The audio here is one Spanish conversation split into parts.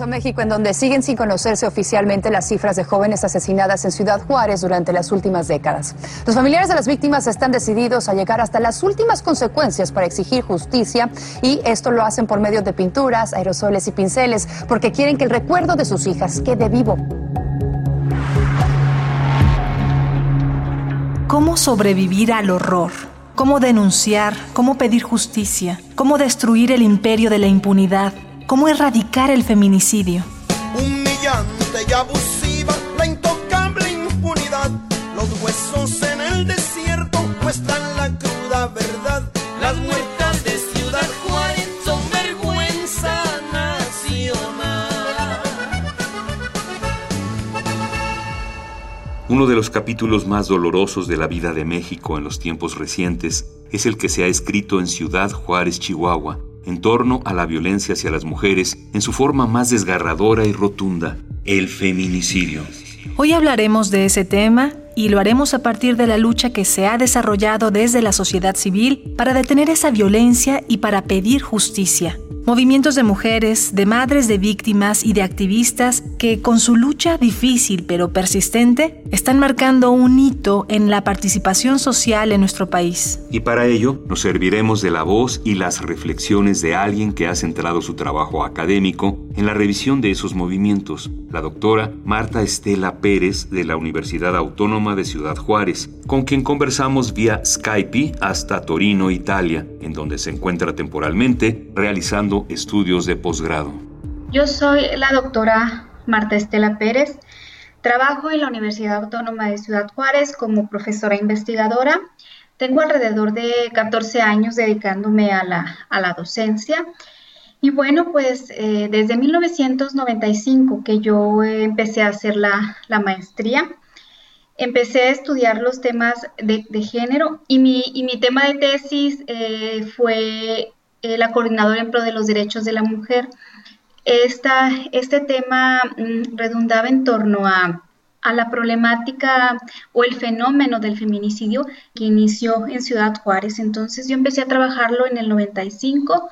A México, en donde siguen sin conocerse oficialmente las cifras de jóvenes asesinadas en Ciudad Juárez durante las últimas décadas. Los familiares de las víctimas están decididos a llegar hasta las últimas consecuencias para exigir justicia y esto lo hacen por medio de pinturas, aerosoles y pinceles, porque quieren que el recuerdo de sus hijas quede vivo. ¿Cómo sobrevivir al horror? ¿Cómo denunciar? ¿Cómo pedir justicia? ¿Cómo destruir el imperio de la impunidad? ¿Cómo erradicar el feminicidio? Humillante y abusiva, la intocable impunidad. Los huesos en el desierto muestran la cruda verdad. Las muertas de Ciudad Juárez son vergüenza nacional. Uno de los capítulos más dolorosos de la vida de México en los tiempos recientes es el que se ha escrito en Ciudad Juárez, Chihuahua en torno a la violencia hacia las mujeres en su forma más desgarradora y rotunda, el feminicidio. Hoy hablaremos de ese tema y lo haremos a partir de la lucha que se ha desarrollado desde la sociedad civil para detener esa violencia y para pedir justicia. Movimientos de mujeres, de madres de víctimas y de activistas que con su lucha difícil pero persistente están marcando un hito en la participación social en nuestro país. Y para ello nos serviremos de la voz y las reflexiones de alguien que ha centrado su trabajo académico en la revisión de esos movimientos, la doctora Marta Estela Pérez de la Universidad Autónoma de Ciudad Juárez, con quien conversamos vía Skype hasta Torino, Italia, en donde se encuentra temporalmente realizando estudios de posgrado. Yo soy la doctora Marta Estela Pérez. Trabajo en la Universidad Autónoma de Ciudad Juárez como profesora investigadora. Tengo alrededor de 14 años dedicándome a la, a la docencia. Y bueno, pues eh, desde 1995 que yo empecé a hacer la, la, maestría, empecé a estudiar los temas de, de género y mi, y mi, tema de tesis eh, fue eh, la coordinadora en pro de los derechos de la mujer. Esta, este tema mm, redundaba en torno a, a, la problemática o el fenómeno del feminicidio que inició en Ciudad Juárez. Entonces yo empecé a trabajarlo en el 95 em,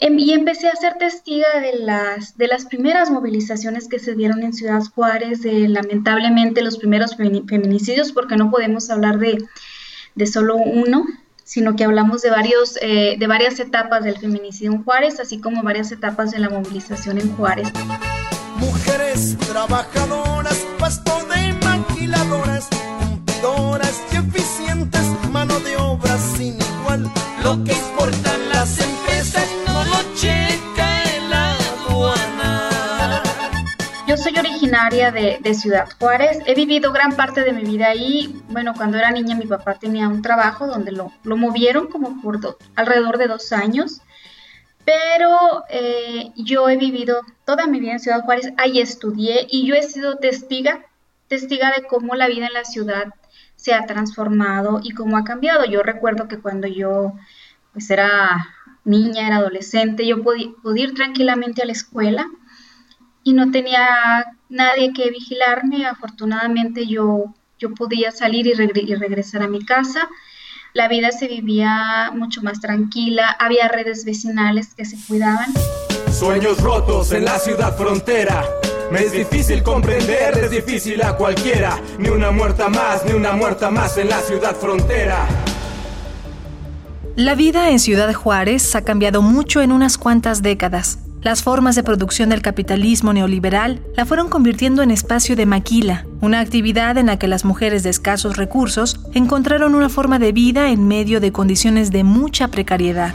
y empecé a ser testiga de las, de las primeras movilizaciones que se dieron en Ciudad Juárez, de lamentablemente los primeros feminicidios, porque no podemos hablar de, de solo uno, sino que hablamos de, varios, eh, de varias etapas del feminicidio en Juárez, así como varias etapas de la movilización en Juárez. Mujeres trabajadoras, pasto de maquiladoras, cumplidoras originaria de, de, Ciudad Juárez. He vivido gran parte de mi vida ahí. Bueno, cuando era niña mi papá tenía un trabajo donde lo, lo movieron como por do, alrededor de dos años. Pero eh, yo he vivido toda mi vida en Ciudad Juárez. Ahí estudié y yo he sido testiga, testiga de cómo la vida en la ciudad se ha transformado y cómo ha cambiado. Yo recuerdo que cuando yo pues era niña, era adolescente, yo podía, podía ir tranquilamente a la escuela y no tenía nadie que vigilarme. Afortunadamente yo, yo podía salir y, regre y, regresar a mi casa. La vida se vivía mucho más tranquila, había redes vecinales que se cuidaban. Sueños rotos en la ciudad frontera. Me es difícil comprender, es difícil a cualquiera. Ni una muerta más, ni una muerta más en la ciudad frontera. La vida en Ciudad Juárez ha cambiado mucho en unas cuantas décadas. Las formas de producción del capitalismo neoliberal la fueron convirtiendo en espacio de maquila, una actividad en la que las mujeres de escasos recursos encontraron una forma de vida en medio de condiciones de mucha precariedad.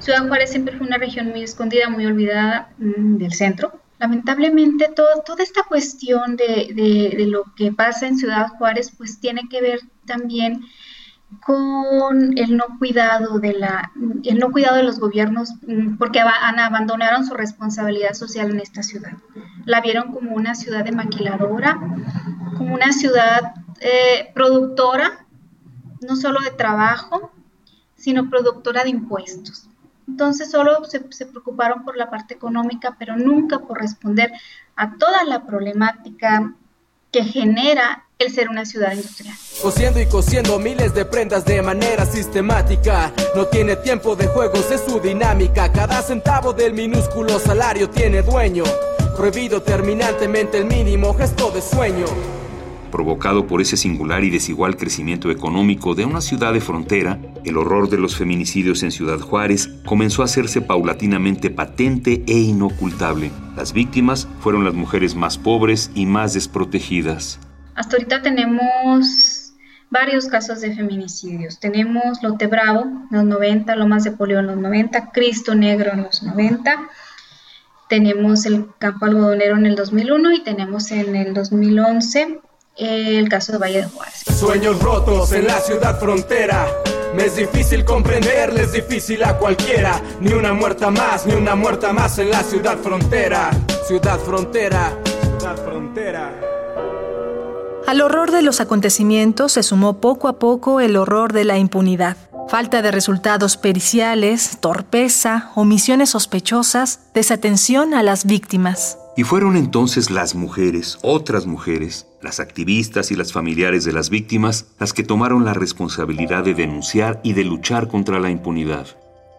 Ciudad Juárez siempre fue una región muy escondida, muy olvidada mmm, del centro. Lamentablemente toda esta cuestión de, de lo que pasa en Ciudad Juárez pues tiene que ver también con el no cuidado de la el no cuidado de los gobiernos porque abandonaron su responsabilidad social en esta ciudad la vieron como una ciudad de maquiladora como una ciudad eh, productora no solo de trabajo sino productora de impuestos. Entonces solo se, preocuparon por la parte económica, pero nunca por responder a toda la problemática que genera el ser una ciudad industrial. Cosiendo y cosiendo miles de prendas de manera sistemática. No tiene tiempo de juegos, es su dinámica. Cada centavo del minúsculo salario tiene dueño. Prohibido terminantemente el mínimo gesto de sueño provocado por ese singular y desigual crecimiento económico de una ciudad de frontera, el horror de los feminicidios en Ciudad Juárez comenzó a hacerse paulatinamente patente e inocultable. Las víctimas fueron las mujeres más pobres y más desprotegidas. Hasta ahorita tenemos varios casos de feminicidios. Tenemos Lote Bravo en los 90, Lomas de Polio en los 90, Cristo Negro en los 90. Tenemos el campo algodonero en el 2001 y tenemos en el 2011 el caso de Valle de Juárez. Sueños rotos en la ciudad frontera. Me es difícil comprenderles, es difícil a cualquiera. Ni una muerta más, ni una muerta más en la ciudad frontera. Ciudad frontera, ciudad frontera. Al horror de los acontecimientos se sumó poco a poco el horror de la impunidad. Falta de resultados periciales, torpeza, omisiones sospechosas, desatención a las víctimas. Y fueron entonces las mujeres, otras mujeres, las activistas y las familiares de las víctimas, las que tomaron la responsabilidad de denunciar y de luchar contra la impunidad.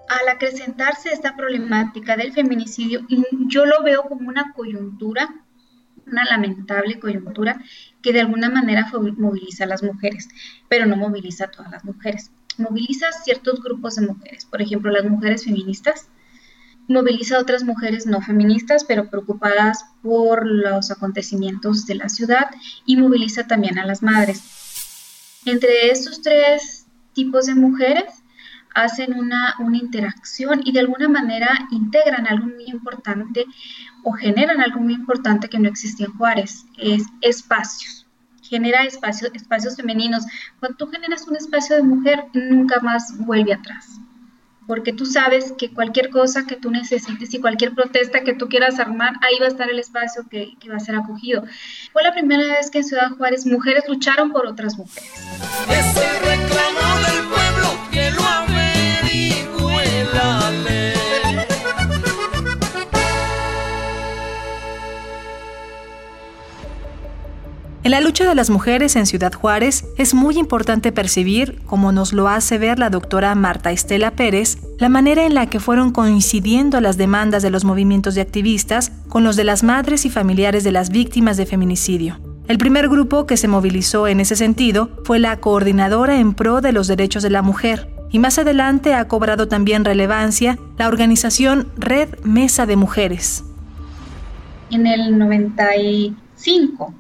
Al acrecentarse esta problemática del feminicidio, yo lo veo como una coyuntura, una lamentable coyuntura que de alguna manera moviliza a las mujeres, pero no moviliza a todas las mujeres. Moviliza a ciertos grupos de mujeres, por ejemplo, las mujeres feministas, moviliza a otras mujeres no feministas, pero preocupadas por los acontecimientos de la ciudad y moviliza también a las madres. Entre estos tres tipos de mujeres hacen una, una interacción y de alguna manera integran algo muy importante o generan algo muy importante que no existía en Juárez, es espacios genera espacios, espacios femeninos. Cuando tú generas un espacio de mujer, nunca más vuelve atrás porque tú sabes que cualquier cosa que tú necesites y cualquier protesta que tú quieras armar, ahí va a estar el espacio que, va a ser acogido. Fue la primera vez que en Ciudad Juárez mujeres lucharon por otras mujeres. En la lucha de las mujeres en Ciudad Juárez es muy importante percibir, como nos lo hace ver la doctora Marta Estela Pérez, la manera en la que fueron coincidiendo las demandas de los movimientos de activistas con los de las madres y familiares de las víctimas de feminicidio. El primer grupo que se movilizó en ese sentido fue la Coordinadora en Pro de los Derechos de la Mujer, y más adelante ha cobrado también relevancia la organización Red Mesa de Mujeres. En el 95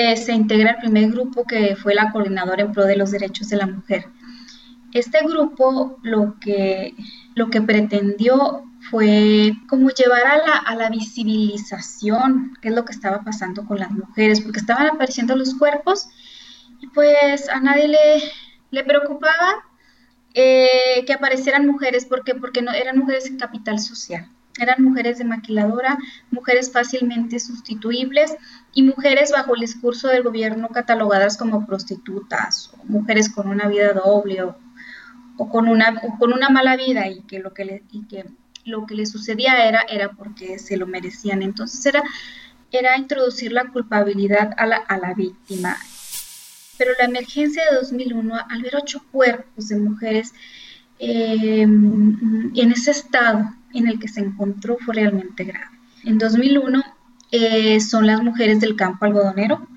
eh, se integra el primer grupo que fue la coordinadora en pro de los derechos de la mujer. Este grupo lo que, lo que pretendió fue como llevar a la, a la visibilización, qué es lo que estaba pasando con las mujeres, porque estaban apareciendo los cuerpos y pues a nadie le, le preocupaba eh, que aparecieran mujeres, porque Porque no, eran mujeres en capital social. Eran mujeres de maquiladora, mujeres fácilmente sustituibles y mujeres bajo el discurso del gobierno catalogadas como prostitutas, o mujeres con una vida doble o, con, una, con una mala vida y que lo que le, y que lo que le sucedía era, era porque se lo merecían. Entonces era, era introducir la culpabilidad a la, a la víctima. Pero la emergencia de 2001, al ver ocho cuerpos de mujeres eh, en ese estado, en el que se encontró fue realmente grave. En 2001 eh, son las mujeres del campo algodonero,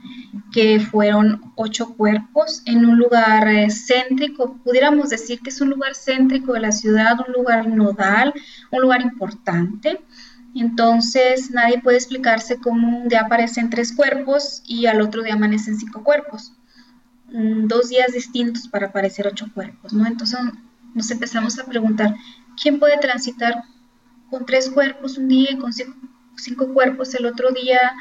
que fueron ocho cuerpos en un lugar eh, céntrico, pudiéramos decir que es un lugar céntrico de la ciudad, un lugar nodal, un lugar importante. Entonces nadie puede explicarse cómo un día aparecen tres cuerpos y al otro día amanecen cinco cuerpos. Mm, dos días distintos para aparecer ocho cuerpos, ¿no? Entonces nos empezamos a preguntar, ¿quién puede transitar con tres cuerpos un día y con cinco, cuerpos el otro día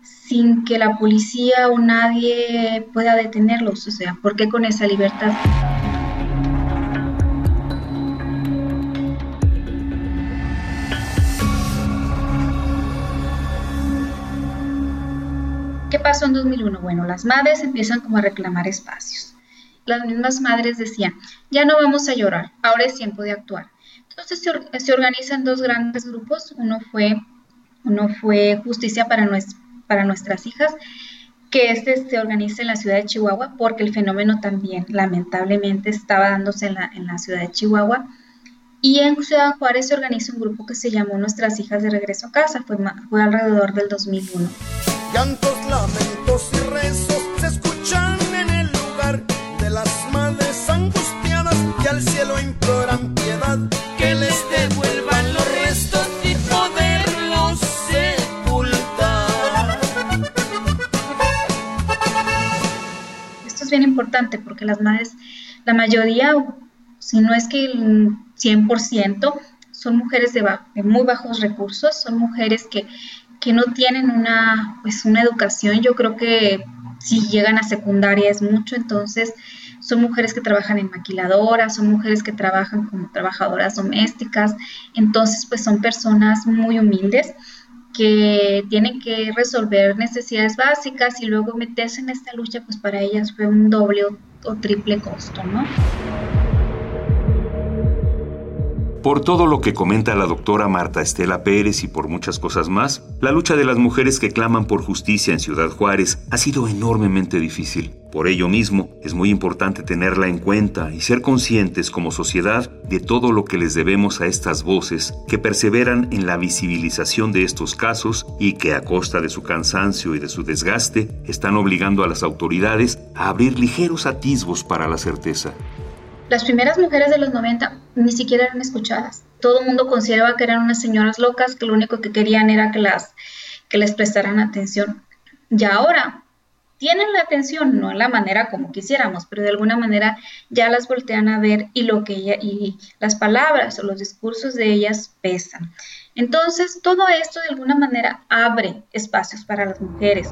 sin que la policía o nadie pueda detenerlos? O sea, ¿por qué con esa libertad? ¿Qué pasó en 2001? Bueno, las madres empiezan como a reclamar espacios las mismas madres decían, ya no vamos a llorar, ahora es tiempo de actuar. Entonces se, organizan dos grandes grupos, uno fue, uno fue Justicia para, para nuestras hijas, que este se organiza en la ciudad de Chihuahua, porque el fenómeno también lamentablemente estaba dándose en la, en la ciudad de Chihuahua. Y en Ciudad Juárez se organiza un grupo que se llamó Nuestras Hijas de Regreso a Casa, fue, fue alrededor del 2001. Llantos, lamentos y rezos se escuchan en el lugar de las madres angustiadas que al cielo imploran piedad, bien importante porque las madres, la mayoría, si no es que el 100%, son mujeres de, de muy bajos recursos, son mujeres que que no tienen una, pues una educación, yo creo que si llegan a secundaria es mucho, entonces son mujeres que trabajan en maquiladoras, son mujeres que trabajan como trabajadoras domésticas, entonces pues son personas muy humildes que tienen que resolver necesidades básicas y luego meterse en esta lucha, pues para ellas fue un doble o, triple costo, ¿no? Por todo lo que comenta la doctora Marta Estela Pérez y por muchas cosas más, la lucha de las mujeres que claman por justicia en Ciudad Juárez ha sido enormemente difícil. Por ello mismo, es muy importante tenerla en cuenta y ser conscientes como sociedad de todo lo que les debemos a estas voces que perseveran en la visibilización de estos casos y que a costa de su cansancio y de su desgaste están obligando a las autoridades a abrir ligeros atisbos para la certeza. Las primeras mujeres de los 90 ni siquiera eran escuchadas. Todo el mundo consideraba que eran unas señoras locas que lo único que querían era que, las, que les prestaran atención. Y ahora tienen la atención, no en la manera como quisiéramos, pero de alguna manera ya las voltean a ver y lo que y las palabras o los discursos de ellas pesan. Entonces, todo esto de alguna manera abre espacios para las mujeres.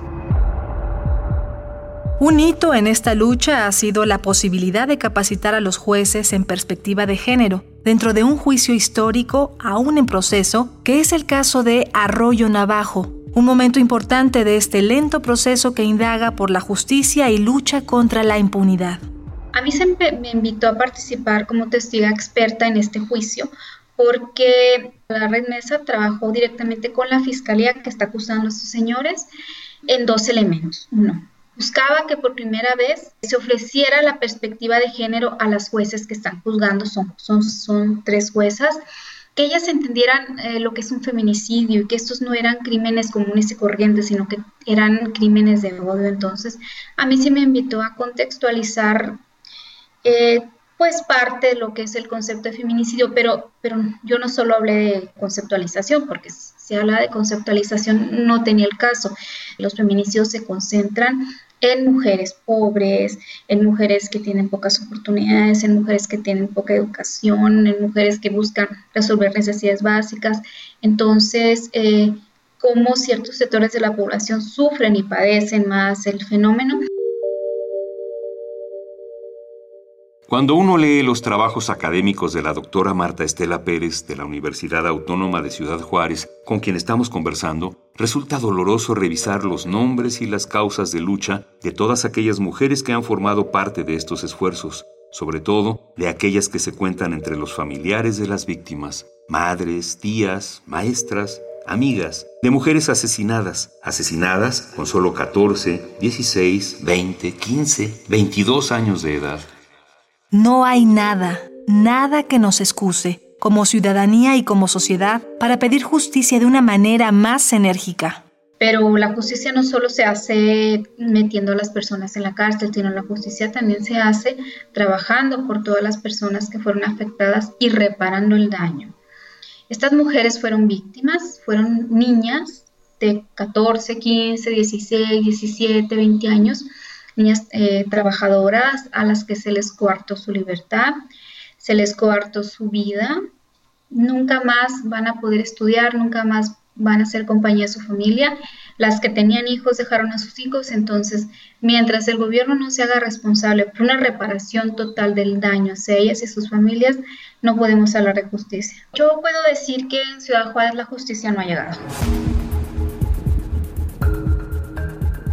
Un hito en esta lucha ha sido la posibilidad de capacitar a los jueces en perspectiva de género, dentro de un juicio histórico aún en proceso, que es el caso de Arroyo Navajo, un momento importante de este lento proceso que indaga por la justicia y lucha contra la impunidad. A mí se me invitó a participar como testiga experta en este juicio porque la Red Mesa trabajó directamente con la fiscalía que está acusando a estos señores en dos elementos. Uno, Buscaba que por primera vez se ofreciera la perspectiva de género a las jueces que están juzgando, son, son, son tres juezas, que ellas entendieran eh, lo que es un feminicidio y que estos no eran crímenes comunes y corrientes, sino que eran crímenes de odio. Entonces, a mí sí me invitó a contextualizar eh, pues parte de lo que es el concepto de feminicidio, pero, pero yo no solo hablé de conceptualización, porque si habla de conceptualización no tenía el caso. Los feminicidios se concentran en mujeres pobres, en mujeres que tienen pocas oportunidades, en mujeres que tienen poca educación, en mujeres que buscan resolver necesidades básicas. Entonces, eh, cómo ciertos sectores de la población sufren y padecen más el fenómeno. Cuando uno lee los trabajos académicos de la doctora Marta Estela Pérez de la Universidad Autónoma de Ciudad Juárez, con quien estamos conversando, resulta doloroso revisar los nombres y las causas de lucha de todas aquellas mujeres que han formado parte de estos esfuerzos, sobre todo de aquellas que se cuentan entre los familiares de las víctimas, madres, tías, maestras, amigas, de mujeres asesinadas, asesinadas con solo 14, 16, 20, 15, 22 años de edad. No hay nada, nada que nos excuse, como ciudadanía y como sociedad, para pedir justicia de una manera más enérgica. Pero la justicia no solo se hace metiendo a las personas en la cárcel, sino la justicia también se hace trabajando por todas las personas que fueron afectadas y reparando el daño. Estas mujeres fueron víctimas, fueron niñas de 14, 15, 16, 17, 20 años, niñas eh, trabajadoras a las que se les coartó su libertad, se les coartó su vida, nunca más van a poder estudiar, nunca más van a ser compañía de su familia. Las que tenían hijos dejaron a sus hijos, entonces mientras el gobierno no se haga responsable por una reparación total del daño hacia ellas y sus familias, no podemos hablar de justicia. Yo puedo decir que en Ciudad Juárez la justicia no ha llegado.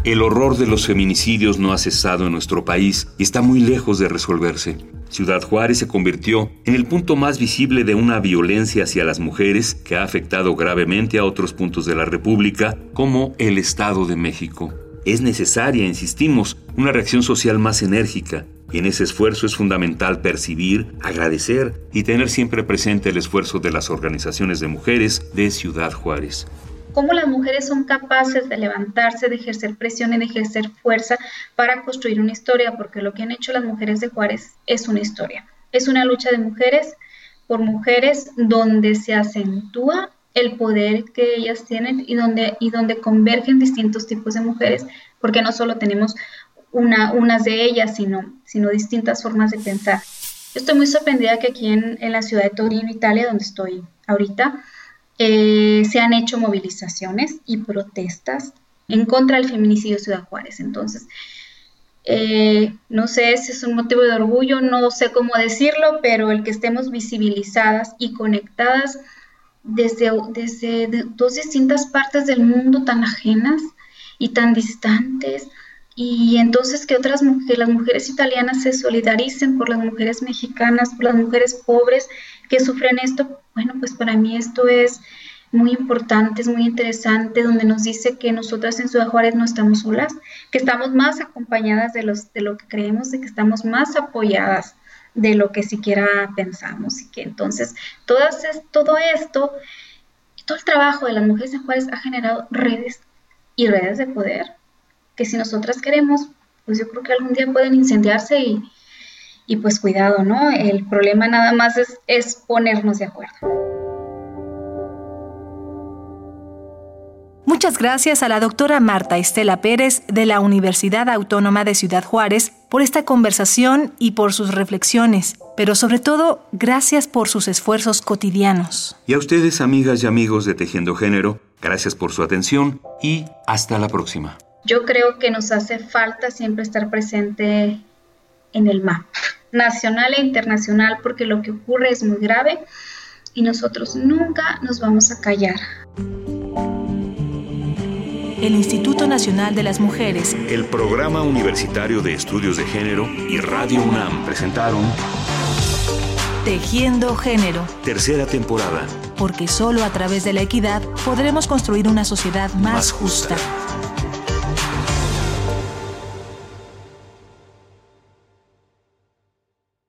El horror de los feminicidios no ha cesado en nuestro país y está muy lejos de resolverse. Ciudad Juárez se convirtió en el punto más visible de una violencia hacia las mujeres que ha afectado gravemente a otros puntos de la República, como el Estado de México. Es necesaria, insistimos, una reacción social más enérgica, y en ese esfuerzo es fundamental percibir, agradecer y tener siempre presente el esfuerzo de las organizaciones de mujeres de Ciudad Juárez cómo las mujeres son capaces de levantarse, de ejercer presión y de ejercer fuerza para construir una historia, porque lo que han hecho las mujeres de Juárez es una historia. Es una lucha de mujeres por mujeres donde se acentúa el poder que ellas tienen y donde, y donde convergen distintos tipos de mujeres, porque no solo tenemos una, unas de ellas, sino, sino distintas formas de pensar. Estoy muy sorprendida que aquí en, en la ciudad de Torino, Italia, donde estoy ahorita, eh, se han hecho movilizaciones y protestas en contra del feminicidio de Ciudad Juárez. Entonces, eh, no sé si es un motivo de orgullo, no sé cómo decirlo, pero el que estemos visibilizadas y conectadas desde, desde dos distintas partes del mundo tan ajenas y tan distantes, y entonces que otras mujeres, las mujeres italianas se solidaricen por las mujeres mexicanas, por las mujeres pobres que sufren esto, bueno, pues para mí esto es muy importante, es muy interesante, donde nos dice que nosotras en Ciudad Juárez no estamos solas, que estamos más acompañadas de, los, de lo que creemos, de que estamos más apoyadas de lo que siquiera pensamos y que entonces todas todo esto, todo el trabajo de las mujeres en Juárez ha generado redes y redes de poder que si nosotras queremos, pues yo creo que algún día pueden incendiarse y, y pues cuidado, ¿no? El problema nada más es, es ponernos de acuerdo. Muchas gracias a la doctora Marta Estela Pérez de la Universidad Autónoma de Ciudad Juárez por esta conversación y por sus reflexiones, pero sobre todo gracias por sus esfuerzos cotidianos. Y a ustedes, amigas y amigos de Tejiendo Género, gracias por su atención y hasta la próxima. Yo creo que nos hace falta siempre estar presente en el mapa nacional e internacional porque lo que ocurre es muy grave y nosotros nunca nos vamos a callar. El Instituto Nacional de las Mujeres, el Programa Universitario de Estudios de Género y Radio UNAM presentaron Tejiendo Género. Tercera temporada. Porque solo a través de la equidad podremos construir una sociedad más, justa.